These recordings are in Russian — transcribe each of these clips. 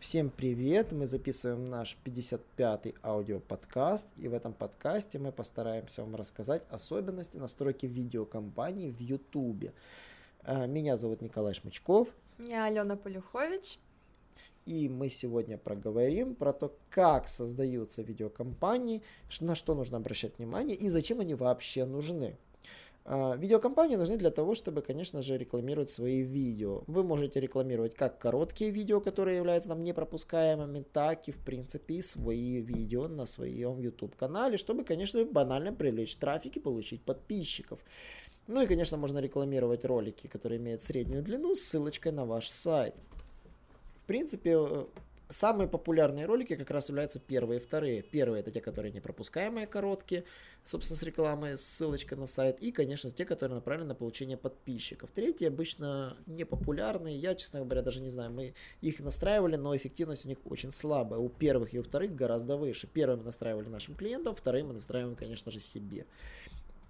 Всем привет! Мы записываем наш 55-й аудиоподкаст, и в этом подкасте мы постараемся вам рассказать особенности настройки видеокомпании в YouTube. Э, меня зовут Николай Шмычков. Я Алена Полюхович. И мы сегодня проговорим про то, как создаются видеокомпании, на что нужно обращать внимание и зачем они вообще нужны. А, видеокомпании нужны для того, чтобы, конечно же, рекламировать свои видео. Вы можете рекламировать как короткие видео, которые являются нам непропускаемыми, так и, в принципе, свои видео на своем YouTube-канале, чтобы, конечно, банально привлечь трафик и получить подписчиков. Ну и, конечно, можно рекламировать ролики, которые имеют среднюю длину с ссылочкой на ваш сайт. В принципе, э, Самые популярные ролики как раз являются первые и вторые. Первые это те, которые не пропускаемые, короткие, собственно, с рекламой, ссылочка на сайт. И, конечно, те, которые направлены на получение подписчиков. Третьи обычно не популярные. Я, честно говоря, даже не знаю, мы их настраивали, но эффективность у них очень слабая. У первых и у вторых гораздо выше. Первые мы настраивали нашим клиентам, вторые мы настраиваем, конечно же, себе.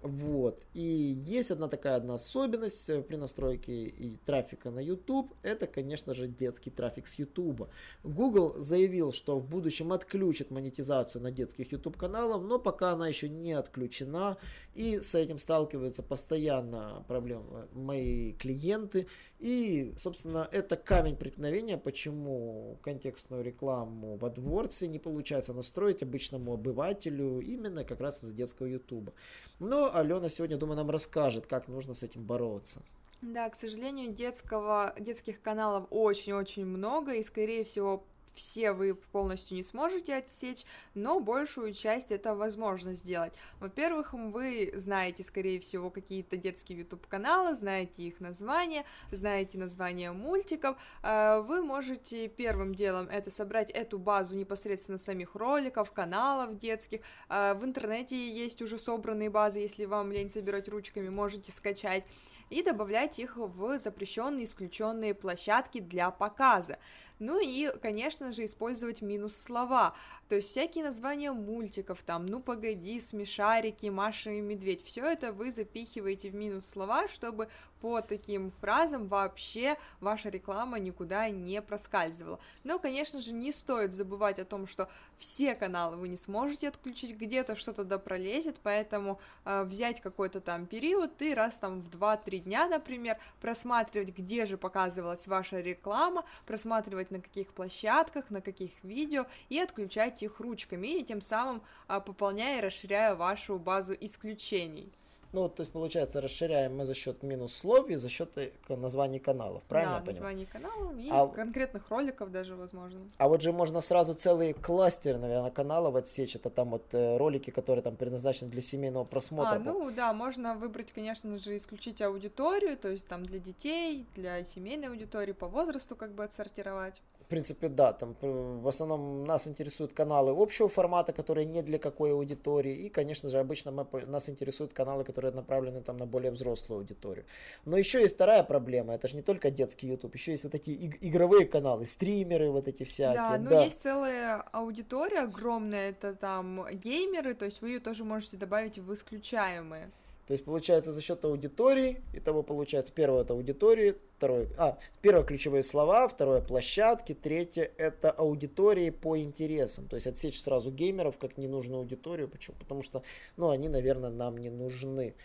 Вот. И есть одна такая одна особенность э, при настройке и трафика на YouTube. Это, конечно же, детский трафик с YouTube. Google заявил, что в будущем отключит монетизацию на детских YouTube каналах, но пока она еще не отключена. И с этим сталкиваются постоянно проблемы мои клиенты. И, собственно, это камень преткновения, почему контекстную рекламу в AdWords не получается настроить обычному обывателю именно как раз из детского YouTube. Но Алена сегодня, думаю, нам расскажет, как нужно с этим бороться. Да, к сожалению, детского, детских каналов очень-очень много, и, скорее всего, все вы полностью не сможете отсечь, но большую часть это возможно сделать. Во-первых, вы знаете, скорее всего, какие-то детские YouTube-каналы, знаете их названия, знаете названия мультиков. Э, вы можете первым делом это собрать эту базу непосредственно самих роликов, каналов детских. Э, в интернете есть уже собранные базы, если вам лень собирать ручками, можете скачать и добавлять их в запрещенные, исключенные площадки для показа. Ну и, конечно же, использовать минус слова, то есть всякие названия мультиков, там, ну погоди, смешарики, Маша и Медведь, все это вы запихиваете в минус слова, чтобы по таким фразам вообще ваша реклама никуда не проскальзывала. Но, конечно же, не стоит забывать о том, что все каналы вы не сможете отключить, где-то что-то да пролезет, поэтому э, взять какой-то там период и раз там в 2-3 дня, например, просматривать, где же показывалась ваша реклама, просматривать на каких площадках, на каких видео, и отключать их ручками, и тем самым а, пополняя и расширяя вашу базу исключений. Ну, то есть, получается, расширяем мы за счет минус слов и за счет э, названий каналов, правильно? Да, названий каналов и а... конкретных роликов даже, возможно. А вот же можно сразу целый кластер, наверное, каналов отсечь. Это там вот э, ролики, которые там предназначены для семейного просмотра. А, ну да, можно выбрать, конечно же, исключить аудиторию, то есть там для детей, для семейной аудитории, по возрасту как бы отсортировать. В принципе, да, там в основном нас интересуют каналы общего формата, которые не для какой аудитории, и, конечно же, обычно мы, нас интересуют каналы, которые направлены там на более взрослую аудиторию. Но еще есть вторая проблема, это же не только детский YouTube, еще есть вот эти иг- игровые каналы, стримеры вот эти всякие. Да, ну да. есть целая аудитория огромная, это там геймеры, то есть вы ее тоже можете добавить в исключаемые. То есть получается за счет аудитории, и того получается первое это аудитории, второе, а, первое ключевые слова, второе площадки, третье это аудитории по интересам. То есть отсечь сразу геймеров как ненужную аудиторию. Почему? Потому что, ну, они, наверное, нам не нужны.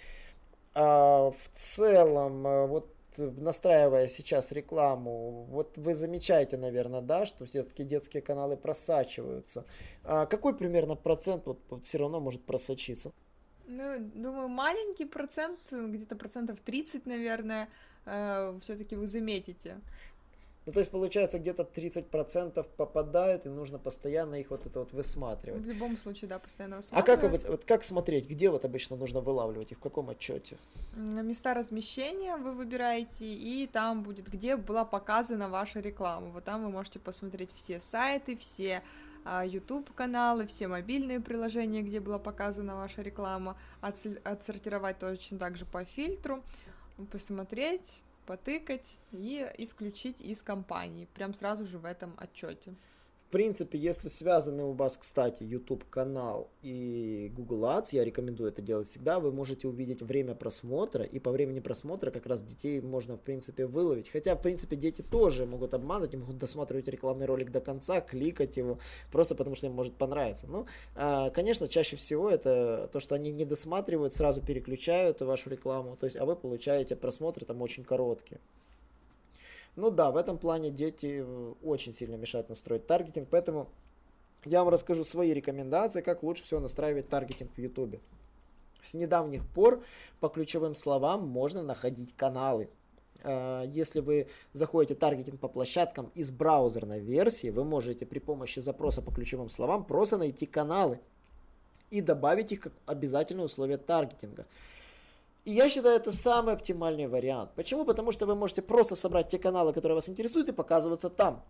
А в целом, э, вот настраивая сейчас рекламу, вот вы замечаете, наверное, да, что все-таки детские каналы просачиваются. А какой примерно процент вот, вот все равно может просочиться? Ну, думаю, маленький процент, где-то процентов 30, наверное, э, все-таки вы заметите. Ну, то есть, получается, где-то 30% попадает, и нужно постоянно их вот это вот высматривать. В любом случае, да, постоянно высматривать. А как, вот, вот, как смотреть, где вот обычно нужно вылавливать их, в каком отчете? Места размещения вы выбираете, и там будет, где была показана ваша реклама. Вот там вы можете посмотреть все сайты, все а, YouTube каналы, все мобильные приложения, где была показана ваша реклама, отсортировать точно так же по фильтру. посмотреть, потыкать и исключить из компании, прям сразу же в этом отчете принципе, если связаны у вас, кстати, YouTube канал и Google Ads, я рекомендую это делать всегда, вы можете увидеть время просмотра, и по времени просмотра как раз детей можно, в принципе, выловить. Хотя, в принципе, дети тоже могут обмануть, могут досматривать рекламный ролик до конца, кликать его, просто потому что им может понравиться. Ну, а, конечно, чаще всего это то, что они не досматривают, сразу переключают вашу рекламу, то есть, а вы получаете просмотры там очень короткие. Ну да, в этом плане дети э, очень сильно мешают настроить таргетинг, поэтому я вам расскажу свои рекомендации, как лучше всего настраивать таргетинг в YouTube. С недавних пор по ключевым словам можно находить каналы. Э, если вы заходите таргетинг по площадкам из браузерной версии, вы можете при помощи запроса по ключевым словам просто найти каналы и добавить их как обязательное условие таргетинга. И я считаю, это самый оптимальный вариант. Почему? Потому что вы можете просто собрать те каналы, которые вас интересуют, и показываться там.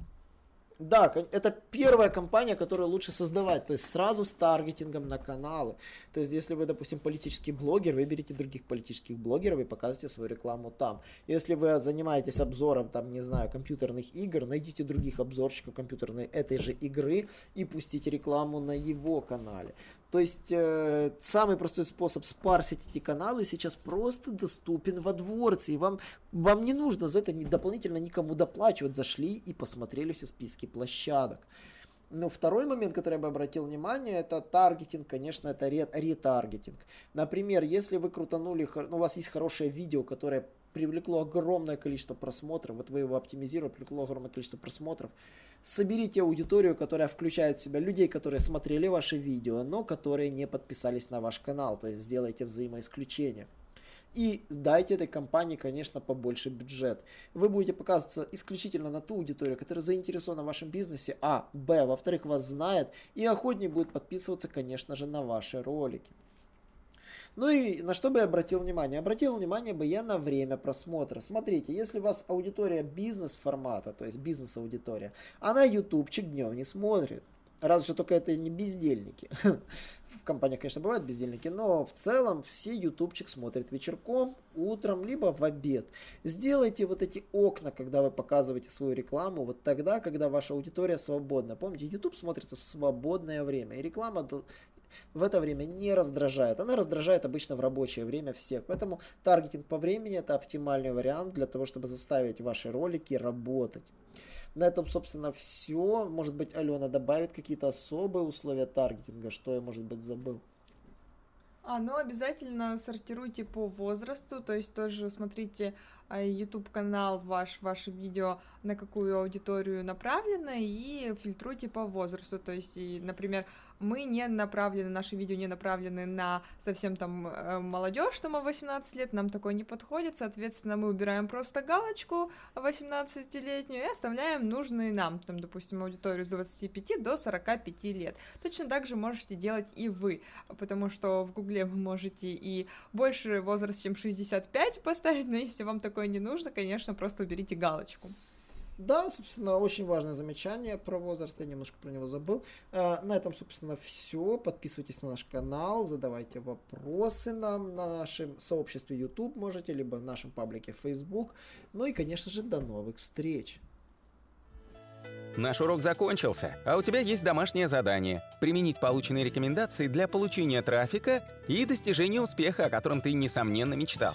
Да, это первая компания, которую лучше создавать, то есть сразу с таргетингом на каналы. То есть если вы, допустим, политический блогер, выберите других политических блогеров и показывайте свою рекламу там. Если вы занимаетесь обзором, там, не знаю, компьютерных игр, найдите других обзорщиков компьютерной этой же игры и пустите рекламу на его канале. То есть э, самый простой способ спарсить эти каналы сейчас просто доступен во дворце. И вам, вам не нужно за это дополнительно никому доплачивать. Зашли и посмотрели все списки площадок. Но второй момент, который я бы обратил внимание, это таргетинг, конечно, это ретаргетинг. Например, если вы крутанули, ну, у вас есть хорошее видео, которое привлекло огромное количество просмотров, вот вы его оптимизировали, привлекло огромное количество просмотров, соберите аудиторию, которая включает в себя людей, которые смотрели ваши видео, но которые не подписались на ваш канал, то есть сделайте взаимоисключение. И дайте этой компании, конечно, побольше бюджет. Вы будете показываться исключительно на ту аудиторию, которая заинтересована в вашем бизнесе, а, б, во-вторых, вас знает, и охотнее будет подписываться, конечно же, на ваши ролики. Ну и на что бы я обратил внимание? Обратил внимание бы я на время просмотра. Смотрите, если у вас аудитория бизнес-формата, то есть бизнес-аудитория, она ютубчик днем не смотрит. Разве что только это не бездельники. В компаниях, конечно, бывают бездельники, но в целом все ютубчик смотрят вечерком, утром, либо в обед. Сделайте вот эти окна, когда вы показываете свою рекламу, вот тогда, когда ваша аудитория свободна. Помните, YouTube смотрится в свободное время, и реклама в это время не раздражает. Она раздражает обычно в рабочее время всех. Поэтому таргетинг по времени это оптимальный вариант для того, чтобы заставить ваши ролики работать. На этом, собственно, все. Может быть, Алена добавит какие-то особые условия таргетинга, что я, может быть, забыл. А, ну обязательно сортируйте по возрасту, то есть тоже смотрите YouTube канал ваш, ваше видео, на какую аудиторию направлено, и фильтруйте по возрасту. То есть, например, мы не направлены, наши видео не направлены на совсем там э, молодежь, там 18 лет, нам такое не подходит, соответственно, мы убираем просто галочку 18-летнюю и оставляем нужные нам, там, допустим, аудиторию с 25 до 45 лет. Точно так же можете делать и вы, потому что в Гугле вы можете и больше возраст, чем 65 поставить, но если вам такое не нужно, конечно, просто уберите галочку. Да, собственно, очень важное замечание про возраст, я немножко про него забыл. Э, на этом, собственно, все. Подписывайтесь на наш канал, задавайте вопросы нам на нашем сообществе YouTube можете, либо в нашем паблике Facebook. Ну и, конечно же, до новых встреч. Наш урок закончился, а у тебя есть домашнее задание – применить полученные рекомендации для получения трафика и достижения успеха, о котором ты, несомненно, мечтал.